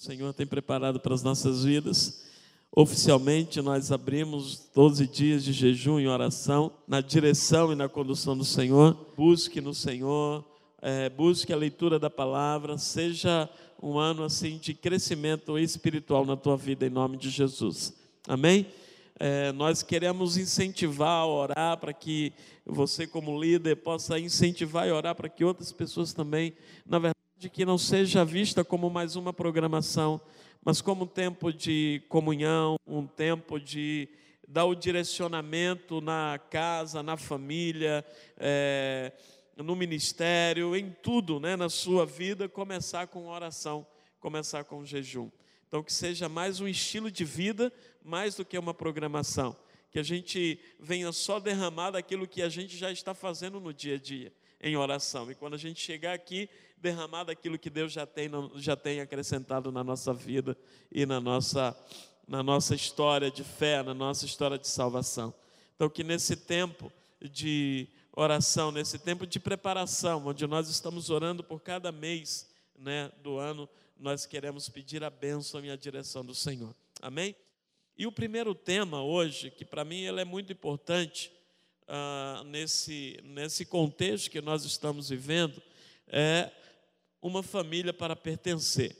o Senhor tem preparado para as nossas vidas. Oficialmente, nós abrimos 12 dias de jejum e oração na direção e na condução do Senhor. Busque no Senhor, é, busque a leitura da palavra, seja um ano assim de crescimento espiritual na tua vida, em nome de Jesus. Amém? É, nós queremos incentivar a orar para que você, como líder, possa incentivar e orar para que outras pessoas também, na verdade, que não seja vista como mais uma programação, mas como um tempo de comunhão, um tempo de dar o direcionamento na casa, na família, é, no ministério, em tudo, né, na sua vida, começar com oração, começar com jejum. Então, que seja mais um estilo de vida, mais do que uma programação. Que a gente venha só derramar daquilo que a gente já está fazendo no dia a dia, em oração. E quando a gente chegar aqui, derramar daquilo que Deus já tem, já tem acrescentado na nossa vida e na nossa, na nossa história de fé, na nossa história de salvação. Então, que nesse tempo de oração, nesse tempo de preparação, onde nós estamos orando por cada mês né, do ano, nós queremos pedir a bênção e a direção do Senhor. Amém? E o primeiro tema hoje, que para mim ele é muito importante uh, nesse, nesse contexto que nós estamos vivendo, é uma família para pertencer.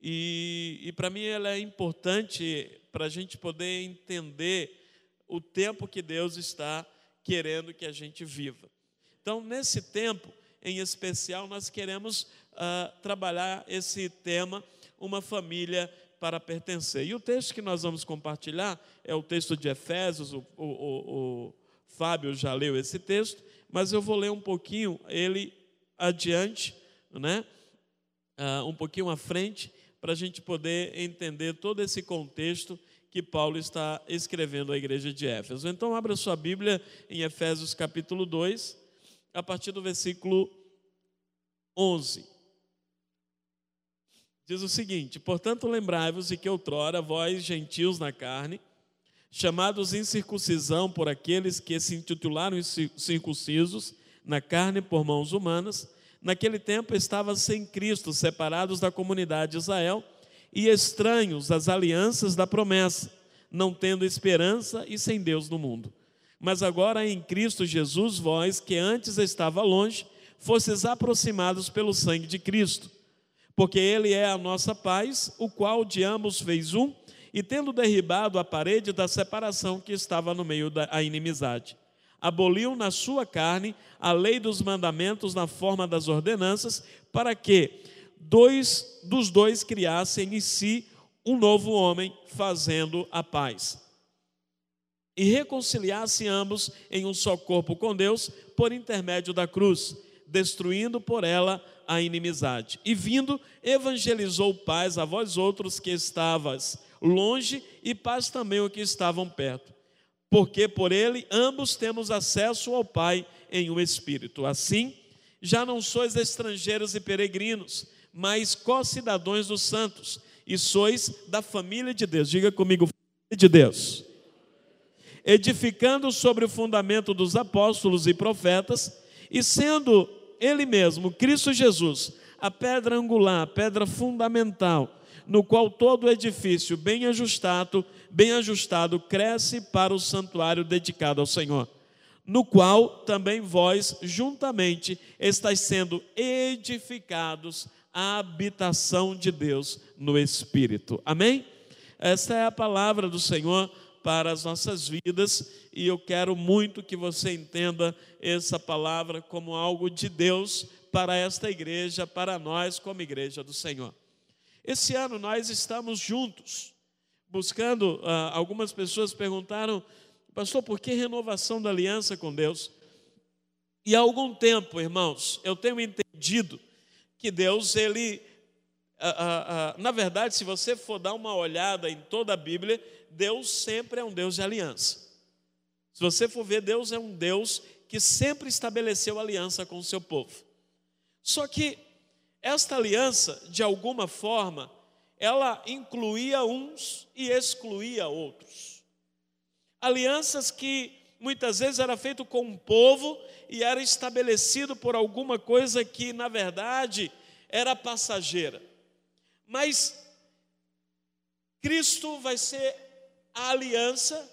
E, e para mim ela é importante para a gente poder entender o tempo que Deus está querendo que a gente viva. Então, nesse tempo em especial, nós queremos uh, trabalhar esse tema, uma família para pertencer. E o texto que nós vamos compartilhar é o texto de Efésios, o, o, o, o Fábio já leu esse texto, mas eu vou ler um pouquinho ele adiante, né? Uh, um pouquinho à frente, para a gente poder entender todo esse contexto que Paulo está escrevendo à igreja de Éfeso. Então, abra sua Bíblia em Efésios capítulo 2, a partir do versículo 11 diz o seguinte: Portanto, lembrai-vos de que outrora vós, gentios na carne, chamados incircuncisão por aqueles que se intitularam circuncisos na carne por mãos humanas, naquele tempo estavam sem Cristo, separados da comunidade de Israel e estranhos às alianças da promessa, não tendo esperança e sem Deus no mundo. Mas agora em Cristo Jesus, vós que antes estava longe, fostes aproximados pelo sangue de Cristo porque ele é a nossa paz, o qual de ambos fez um, e tendo derribado a parede da separação que estava no meio da inimizade, aboliu na sua carne a lei dos mandamentos na forma das ordenanças, para que dois dos dois criassem em si um novo homem, fazendo a paz. E reconciliasse ambos em um só corpo com Deus por intermédio da cruz, destruindo por ela a inimizade. E vindo, evangelizou paz a vós outros que estavas longe e paz também os que estavam perto. Porque por ele ambos temos acesso ao Pai em um espírito. Assim, já não sois estrangeiros e peregrinos, mas co-cidadãos dos santos, e sois da família de Deus. Diga comigo, família de Deus. Edificando sobre o fundamento dos apóstolos e profetas, e sendo ele mesmo, Cristo Jesus, a pedra angular, a pedra fundamental, no qual todo edifício bem ajustado, bem ajustado, cresce para o santuário dedicado ao Senhor, no qual também vós juntamente estáis sendo edificados a habitação de Deus no Espírito. Amém? Esta é a palavra do Senhor para as nossas vidas e eu quero muito que você entenda essa palavra como algo de Deus para esta igreja, para nós como igreja do Senhor. Esse ano nós estamos juntos, buscando, ah, algumas pessoas perguntaram, pastor, por que renovação da aliança com Deus? E há algum tempo, irmãos, eu tenho entendido que Deus, ele, ah, ah, na verdade, se você for dar uma olhada em toda a Bíblia, Deus sempre é um Deus de aliança. Se você for ver, Deus é um Deus que sempre estabeleceu aliança com o seu povo. Só que esta aliança, de alguma forma, ela incluía uns e excluía outros. Alianças que muitas vezes era feito com um povo e era estabelecido por alguma coisa que, na verdade, era passageira. Mas Cristo vai ser a aliança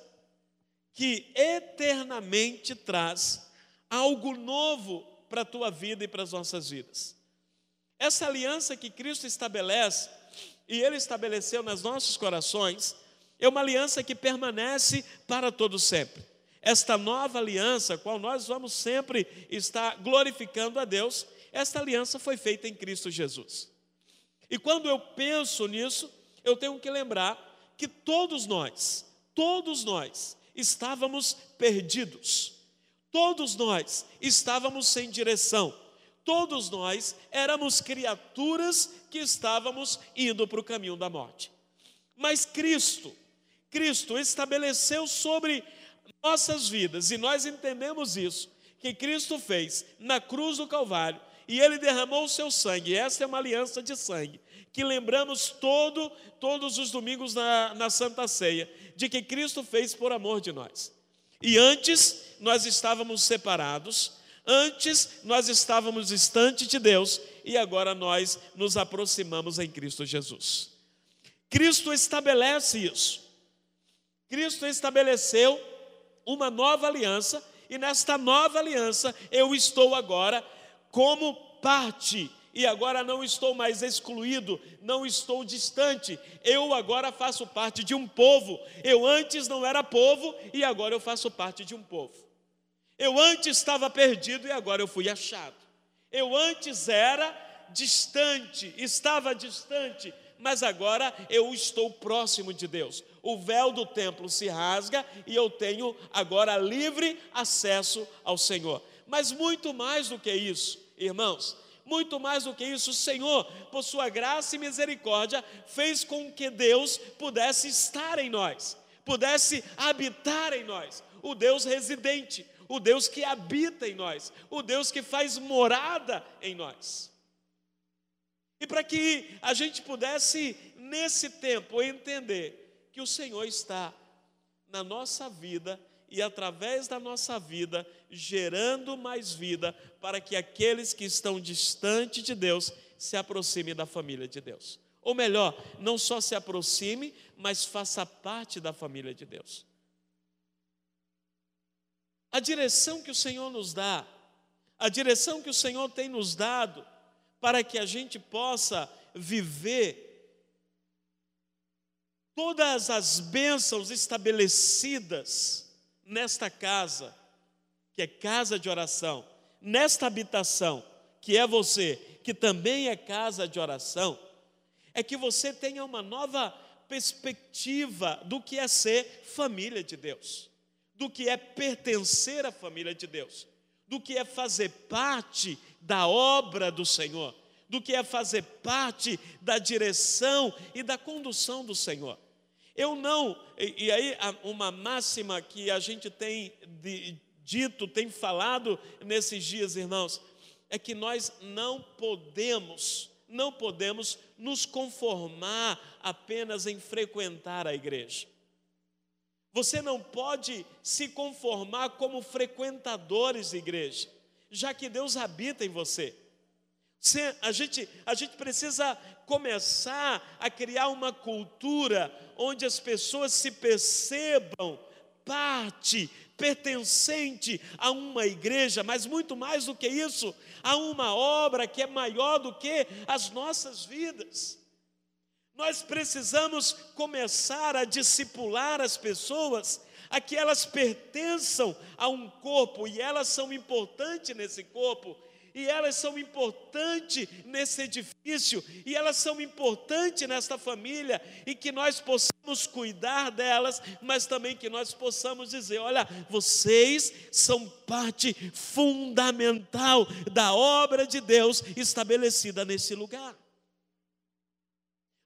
que eternamente traz algo novo para a tua vida e para as nossas vidas. Essa aliança que Cristo estabelece, e Ele estabeleceu nos nossos corações, é uma aliança que permanece para todo sempre. Esta nova aliança, qual nós vamos sempre estar glorificando a Deus, esta aliança foi feita em Cristo Jesus. E quando eu penso nisso, eu tenho que lembrar que todos nós, todos nós estávamos perdidos. Todos nós estávamos sem direção. Todos nós éramos criaturas que estávamos indo para o caminho da morte. Mas Cristo, Cristo estabeleceu sobre nossas vidas, e nós entendemos isso, que Cristo fez na cruz do Calvário, e ele derramou o seu sangue. Essa é uma aliança de sangue que lembramos todo, todos os domingos na, na Santa Ceia, de que Cristo fez por amor de nós. E antes nós estávamos separados, antes nós estávamos distantes de Deus, e agora nós nos aproximamos em Cristo Jesus. Cristo estabelece isso. Cristo estabeleceu uma nova aliança, e nesta nova aliança eu estou agora como parte e agora não estou mais excluído, não estou distante. Eu agora faço parte de um povo. Eu antes não era povo e agora eu faço parte de um povo. Eu antes estava perdido e agora eu fui achado. Eu antes era distante, estava distante, mas agora eu estou próximo de Deus. O véu do templo se rasga e eu tenho agora livre acesso ao Senhor. Mas muito mais do que isso, irmãos, muito mais do que isso, o Senhor, por sua graça e misericórdia, fez com que Deus pudesse estar em nós, pudesse habitar em nós, o Deus residente, o Deus que habita em nós, o Deus que faz morada em nós. E para que a gente pudesse, nesse tempo, entender que o Senhor está na nossa vida e através da nossa vida, gerando mais vida para que aqueles que estão distantes de Deus se aproximem da família de Deus. Ou melhor, não só se aproxime, mas faça parte da família de Deus. A direção que o Senhor nos dá, a direção que o Senhor tem nos dado, para que a gente possa viver todas as bênçãos estabelecidas nesta casa, que é casa de oração, nesta habitação, que é você, que também é casa de oração, é que você tenha uma nova perspectiva do que é ser família de Deus, do que é pertencer à família de Deus, do que é fazer parte da obra do Senhor, do que é fazer parte da direção e da condução do Senhor. Eu não, e, e aí uma máxima que a gente tem de, dito, tem falado nesses dias, irmãos, é que nós não podemos, não podemos nos conformar apenas em frequentar a igreja. Você não pode se conformar como frequentadores de igreja, já que Deus habita em você. A gente, a gente precisa começar a criar uma cultura onde as pessoas se percebam parte, pertencente a uma igreja, mas muito mais do que isso, a uma obra que é maior do que as nossas vidas. Nós precisamos começar a discipular as pessoas a que elas pertençam a um corpo e elas são importantes nesse corpo e elas são importantes nesse edifício, e elas são importantes nesta família, e que nós possamos cuidar delas, mas também que nós possamos dizer: olha, vocês são parte fundamental da obra de Deus estabelecida nesse lugar.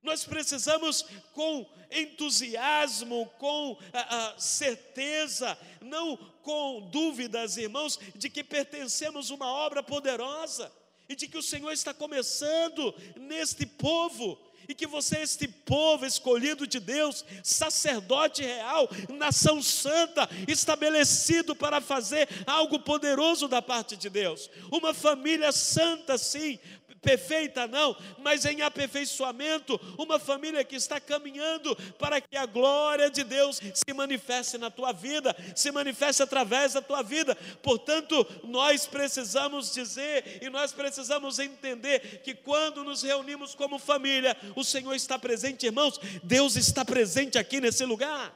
Nós precisamos, com entusiasmo, com a, a certeza, não com dúvidas, irmãos, de que pertencemos a uma obra poderosa e de que o Senhor está começando neste povo e que você é este povo escolhido de Deus, sacerdote real, nação santa, estabelecido para fazer algo poderoso da parte de Deus, uma família santa, sim, perfeita não, mas em aperfeiçoamento, uma família que está caminhando para que a glória de Deus se manifeste na tua vida, se manifeste através da tua vida. Portanto, nós precisamos dizer e nós precisamos entender que quando nos reunimos como família, o Senhor está presente, irmãos, Deus está presente aqui nesse lugar.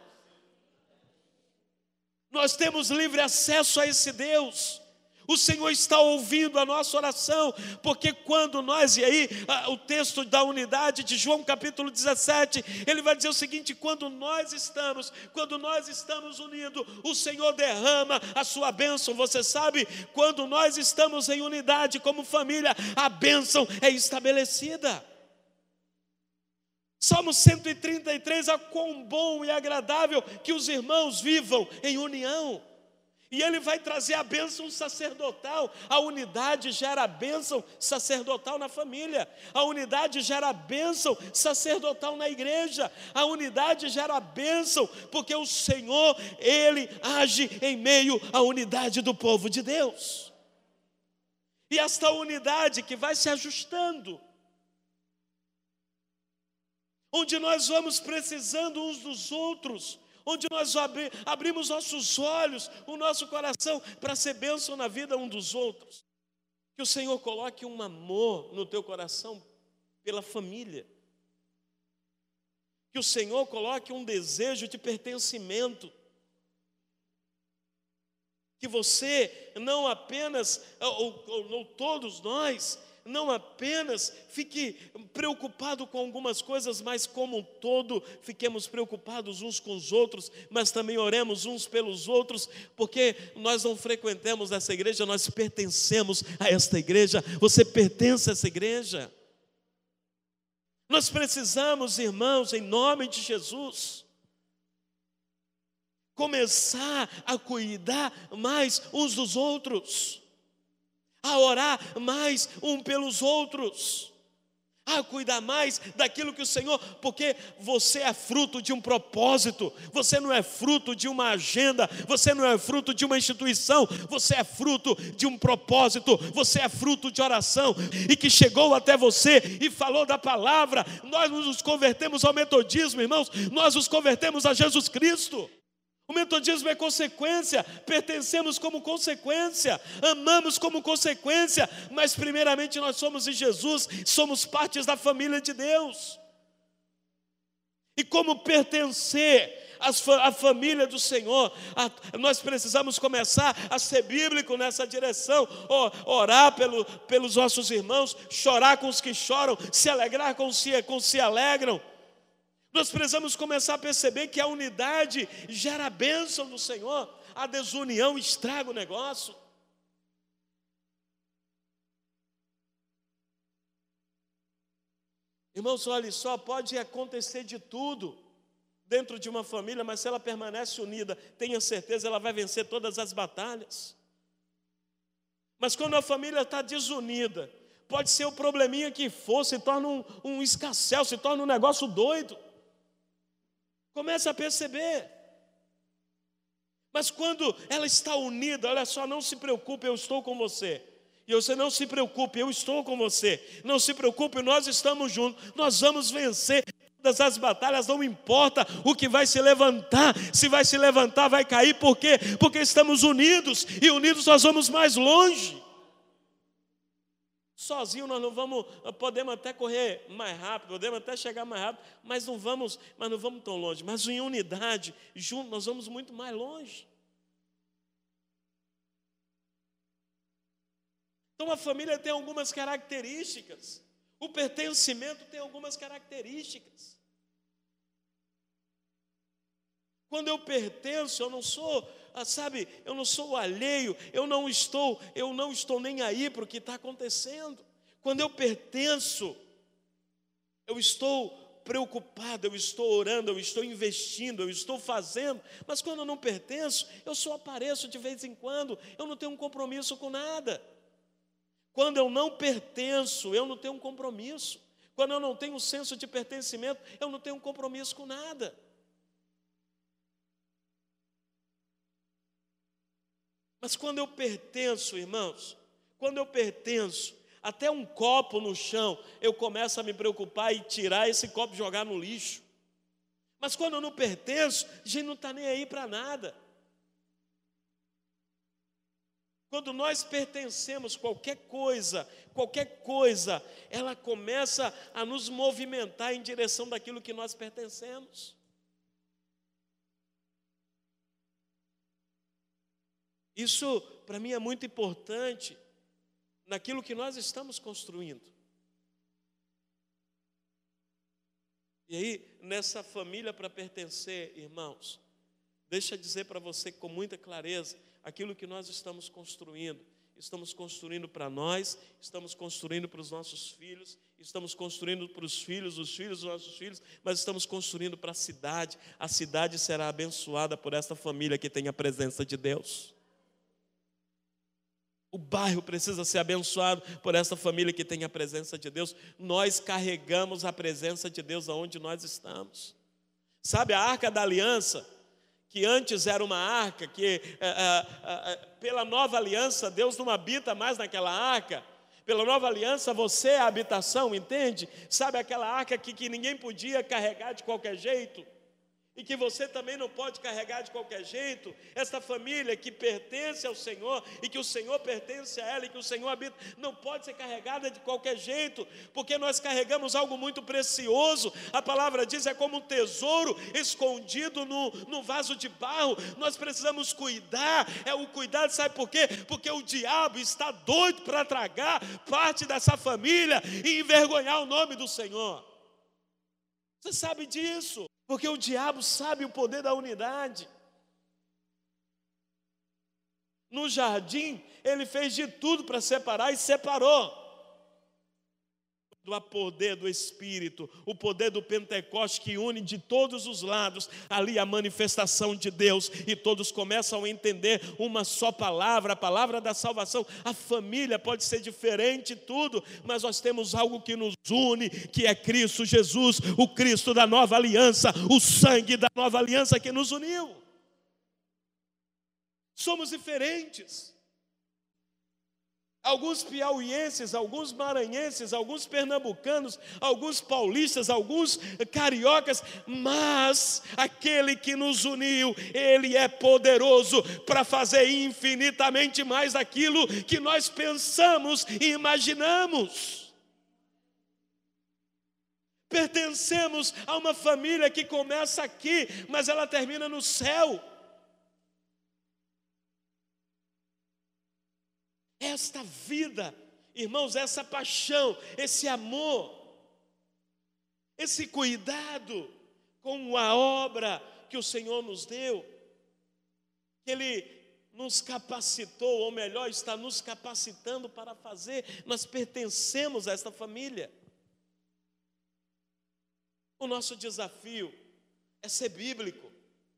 Nós temos livre acesso a esse Deus. O Senhor está ouvindo a nossa oração, porque quando nós, e aí o texto da unidade de João capítulo 17, ele vai dizer o seguinte: quando nós estamos, quando nós estamos unidos, o Senhor derrama a sua bênção. Você sabe, quando nós estamos em unidade como família, a bênção é estabelecida. Salmo 133, a quão bom e agradável que os irmãos vivam em união. E ele vai trazer a bênção sacerdotal. A unidade gera a bênção sacerdotal na família. A unidade gera a bênção sacerdotal na igreja. A unidade gera a bênção, porque o Senhor, Ele age em meio à unidade do povo de Deus. E esta unidade que vai se ajustando, onde nós vamos precisando uns dos outros, onde nós abri, abrimos nossos olhos, o nosso coração, para ser bênção na vida um dos outros. Que o Senhor coloque um amor no teu coração pela família. Que o Senhor coloque um desejo de pertencimento. Que você não apenas, ou, ou, ou todos nós, não apenas fique preocupado com algumas coisas, mas como um todo, fiquemos preocupados uns com os outros, mas também oremos uns pelos outros, porque nós não frequentamos essa igreja, nós pertencemos a esta igreja. Você pertence a essa igreja. Nós precisamos, irmãos, em nome de Jesus, começar a cuidar mais uns dos outros a orar mais um pelos outros, a cuidar mais daquilo que o Senhor, porque você é fruto de um propósito, você não é fruto de uma agenda, você não é fruto de uma instituição, você é fruto de um propósito, você é fruto de oração e que chegou até você e falou da palavra. Nós nos convertemos ao metodismo, irmãos, nós nos convertemos a Jesus Cristo. O metodismo é consequência, pertencemos como consequência, amamos como consequência, mas primeiramente nós somos em Jesus, somos partes da família de Deus. E como pertencer à família do Senhor, nós precisamos começar a ser bíblico nessa direção, orar pelo, pelos nossos irmãos, chorar com os que choram, se alegrar com os que se alegram nós precisamos começar a perceber que a unidade gera a bênção do Senhor, a desunião estraga o negócio. Irmãos, olhe só, pode acontecer de tudo dentro de uma família, mas se ela permanece unida, tenha certeza, ela vai vencer todas as batalhas. Mas quando a família está desunida, pode ser o probleminha que for, se torna um, um escassel, se torna um negócio doido. Começa a perceber. Mas quando ela está unida, olha só, não se preocupe, eu estou com você. E você não se preocupe, eu estou com você. Não se preocupe, nós estamos juntos. Nós vamos vencer todas as batalhas, não importa o que vai se levantar. Se vai se levantar, vai cair, por quê? Porque estamos unidos e unidos nós vamos mais longe. Sozinho nós não vamos, podemos até correr mais rápido, podemos até chegar mais rápido, mas não vamos, mas não vamos tão longe. Mas em unidade, junto, nós vamos muito mais longe. Então a família tem algumas características. O pertencimento tem algumas características. Quando eu pertenço, eu não sou sabe, eu não sou alheio, eu não estou, eu não estou nem aí para o que está acontecendo. Quando eu pertenço, eu estou preocupado, eu estou orando, eu estou investindo, eu estou fazendo, mas quando eu não pertenço, eu só apareço de vez em quando, eu não tenho um compromisso com nada. Quando eu não pertenço, eu não tenho um compromisso. Quando eu não tenho um senso de pertencimento, eu não tenho um compromisso com nada. Mas quando eu pertenço, irmãos, quando eu pertenço, Até um copo no chão, eu começo a me preocupar e tirar esse copo e jogar no lixo. Mas quando eu não pertenço, a gente não está nem aí para nada. Quando nós pertencemos qualquer coisa, qualquer coisa, ela começa a nos movimentar em direção daquilo que nós pertencemos. Isso para mim é muito importante naquilo que nós estamos construindo. E aí, nessa família para pertencer, irmãos, deixa eu dizer para você com muita clareza aquilo que nós estamos construindo. Estamos construindo para nós, estamos construindo para os nossos filhos, estamos construindo para os filhos, os filhos dos nossos filhos, mas estamos construindo para a cidade. A cidade será abençoada por esta família que tem a presença de Deus. O bairro precisa ser abençoado por essa família que tem a presença de Deus. Nós carregamos a presença de Deus aonde nós estamos. Sabe a arca da aliança, que antes era uma arca, que é, é, é, pela nova aliança Deus não habita mais naquela arca. Pela nova aliança você é a habitação, entende? Sabe aquela arca que, que ninguém podia carregar de qualquer jeito? E que você também não pode carregar de qualquer jeito, esta família que pertence ao Senhor e que o Senhor pertence a ela e que o Senhor habita, não pode ser carregada de qualquer jeito, porque nós carregamos algo muito precioso, a palavra diz, é como um tesouro escondido no, no vaso de barro, nós precisamos cuidar, é o cuidado, sabe por quê? Porque o diabo está doido para tragar parte dessa família e envergonhar o nome do Senhor. Você sabe disso? Porque o diabo sabe o poder da unidade. No jardim, ele fez de tudo para separar e separou do poder do Espírito, o poder do Pentecoste que une de todos os lados ali a manifestação de Deus e todos começam a entender uma só palavra, a palavra da salvação. A família pode ser diferente tudo, mas nós temos algo que nos une, que é Cristo Jesus, o Cristo da nova aliança, o sangue da nova aliança que nos uniu. Somos diferentes alguns piauienses, alguns maranhenses, alguns pernambucanos, alguns paulistas, alguns cariocas, mas aquele que nos uniu, ele é poderoso para fazer infinitamente mais aquilo que nós pensamos e imaginamos. Pertencemos a uma família que começa aqui, mas ela termina no céu. Esta vida, irmãos, essa paixão, esse amor, esse cuidado com a obra que o Senhor nos deu, que Ele nos capacitou, ou melhor, está nos capacitando para fazer, nós pertencemos a esta família. O nosso desafio é ser bíblico,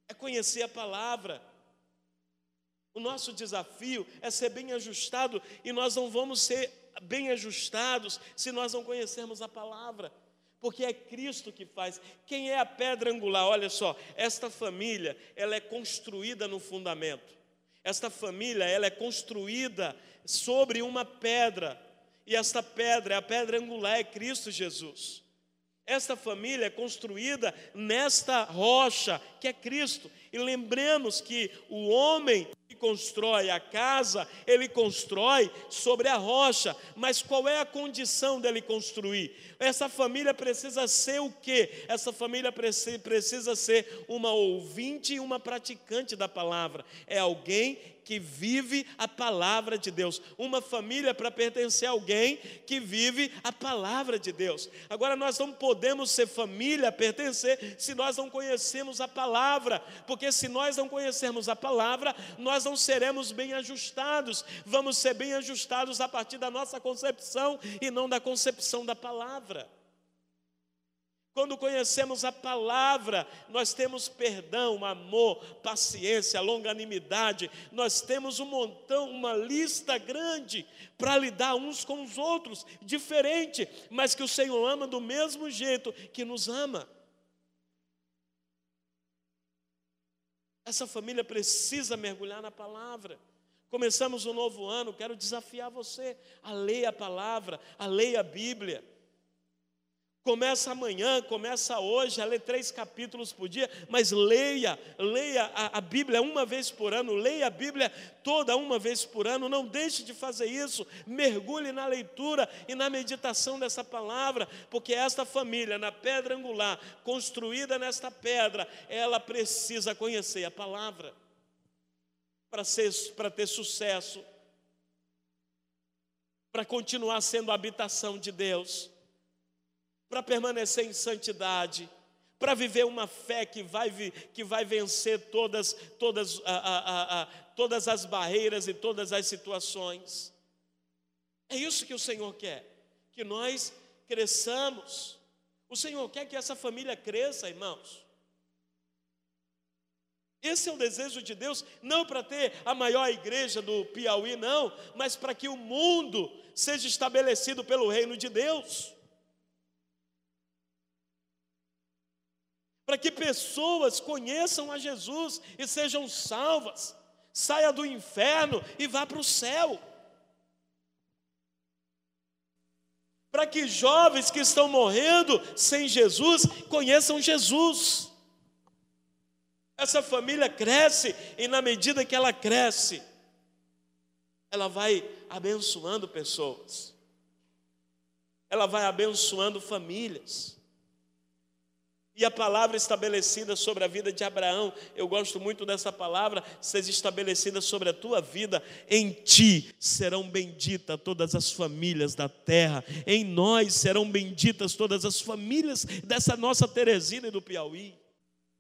é conhecer a palavra, o nosso desafio é ser bem ajustado e nós não vamos ser bem ajustados se nós não conhecermos a palavra. Porque é Cristo que faz. Quem é a pedra angular? Olha só, esta família, ela é construída no fundamento. Esta família, ela é construída sobre uma pedra. E esta pedra, a pedra angular é Cristo Jesus. Esta família é construída nesta rocha que é Cristo. E lembremos que o homem constrói a casa, ele constrói sobre a rocha. Mas qual é a condição dele construir? Essa família precisa ser o quê? Essa família precisa ser uma ouvinte e uma praticante da palavra. É alguém que vive a palavra de Deus. Uma família para pertencer a alguém que vive a palavra de Deus. Agora, nós não podemos ser família, pertencer, se nós não conhecemos a palavra, porque se nós não conhecermos a palavra, nós não seremos bem ajustados. Vamos ser bem ajustados a partir da nossa concepção e não da concepção da palavra. Quando conhecemos a palavra, nós temos perdão, amor, paciência, longanimidade, nós temos um montão, uma lista grande para lidar uns com os outros, diferente, mas que o Senhor ama do mesmo jeito que nos ama. Essa família precisa mergulhar na palavra. Começamos um novo ano, quero desafiar você a ler a palavra, a ler a Bíblia. Começa amanhã, começa hoje, a ler três capítulos por dia, mas leia, leia a, a, Bíblia uma vez por ano, leia a Bíblia toda uma vez por ano, não deixe de fazer isso, mergulhe na leitura e na meditação dessa palavra, porque esta família, na pedra angular, construída nesta pedra, ela precisa conhecer a palavra para, ter sucesso, para continuar sendo a habitação de Deus para permanecer em santidade, para viver uma fé que vai, que vai vencer todas, todas, a, a, a, todas as barreiras e todas as situações. É isso que o Senhor quer, que nós cresçamos. O Senhor quer que essa família cresça, irmãos. Esse é o desejo de Deus, não para ter a maior igreja do Piauí, não, mas para que o mundo seja estabelecido pelo reino de Deus. Para que pessoas conheçam a Jesus e sejam salvas, saia do inferno e vá para o céu. Para que jovens que estão morrendo sem Jesus conheçam Jesus. Essa família cresce e, na medida que ela cresce, ela vai abençoando pessoas, ela vai abençoando famílias. E a palavra estabelecida sobre a vida de Abraão, eu gosto muito dessa palavra, seja estabelecida sobre a tua vida, em ti serão benditas todas as famílias da terra, em nós serão benditas todas as famílias dessa nossa Teresina e do Piauí.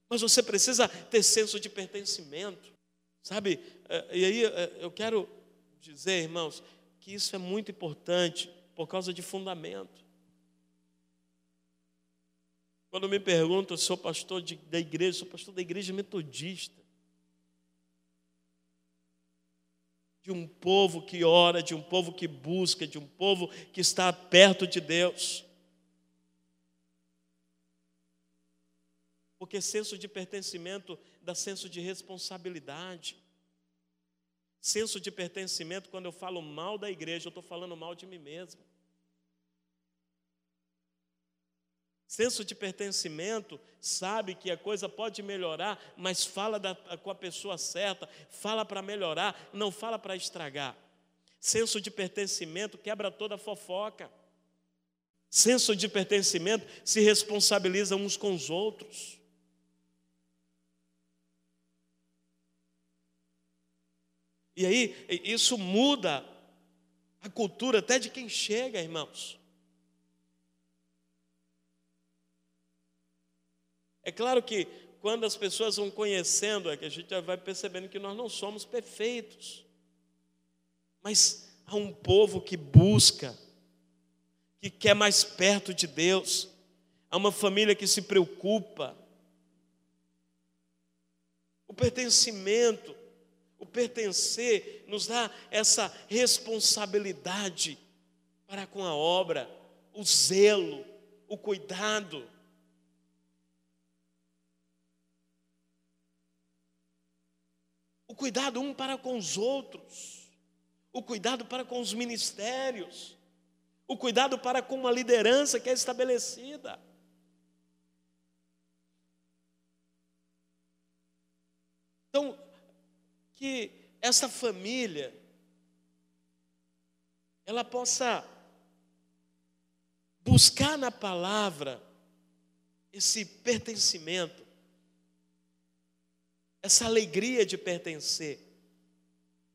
Mas você precisa ter senso de pertencimento, sabe? É, e aí é, eu quero dizer, irmãos, que isso é muito importante por causa de fundamento. Quando me perguntam, sou pastor de, da igreja, sou pastor da igreja metodista. De um povo que ora, de um povo que busca, de um povo que está perto de Deus. Porque senso de pertencimento dá senso de responsabilidade. Senso de pertencimento, quando eu falo mal da igreja, eu estou falando mal de mim mesmo. Senso de pertencimento, sabe que a coisa pode melhorar, mas fala da, com a pessoa certa, fala para melhorar, não fala para estragar. Senso de pertencimento quebra toda fofoca. Senso de pertencimento se responsabiliza uns com os outros. E aí, isso muda a cultura até de quem chega, irmãos. É claro que quando as pessoas vão conhecendo, é que a gente vai percebendo que nós não somos perfeitos. Mas há um povo que busca, que quer mais perto de Deus, há uma família que se preocupa. O pertencimento, o pertencer, nos dá essa responsabilidade para com a obra, o zelo, o cuidado. Cuidado um para com os outros, o cuidado para com os ministérios, o cuidado para com uma liderança que é estabelecida. Então, que essa família ela possa buscar na palavra esse pertencimento, essa alegria de pertencer.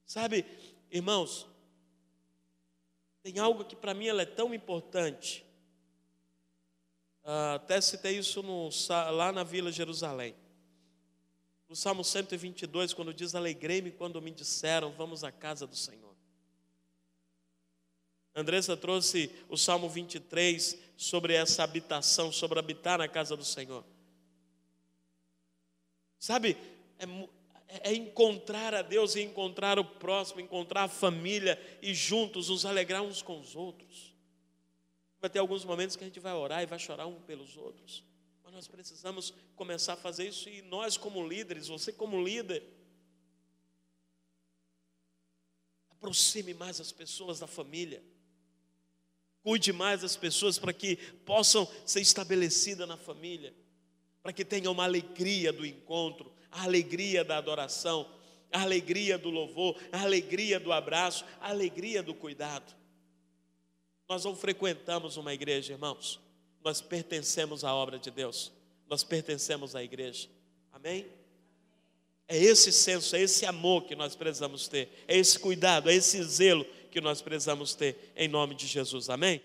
Sabe, irmãos, tem algo que para mim é tão importante. Uh, até citei isso no, lá na Vila Jerusalém. No Salmo 122, quando diz: Alegrei-me quando me disseram, vamos à casa do Senhor. Andressa trouxe o Salmo 23 sobre essa habitação, sobre habitar na casa do Senhor. Sabe, é, é, encontrar a Deus e encontrar o próximo, encontrar a família e juntos nos alegrar uns com os outros. Vai ter alguns momentos que a gente vai orar e vai chorar um pelos outros. Mas nós precisamos começar a fazer isso e nós, como líderes, você, como líder, Aproxime mais as pessoas da família. Cuide mais das pessoas para que possam ser estabelecidas na família, para que tenham uma alegria do encontro, a alegria da adoração, a alegria do louvor, a alegria do abraço, a alegria do cuidado. Nós não frequentamos uma igreja, irmãos, nós pertencemos à obra de Deus, nós pertencemos à igreja, amém? É esse senso, é esse amor que nós precisamos ter, é esse cuidado, é esse zelo que nós precisamos ter, em nome de Jesus, amém?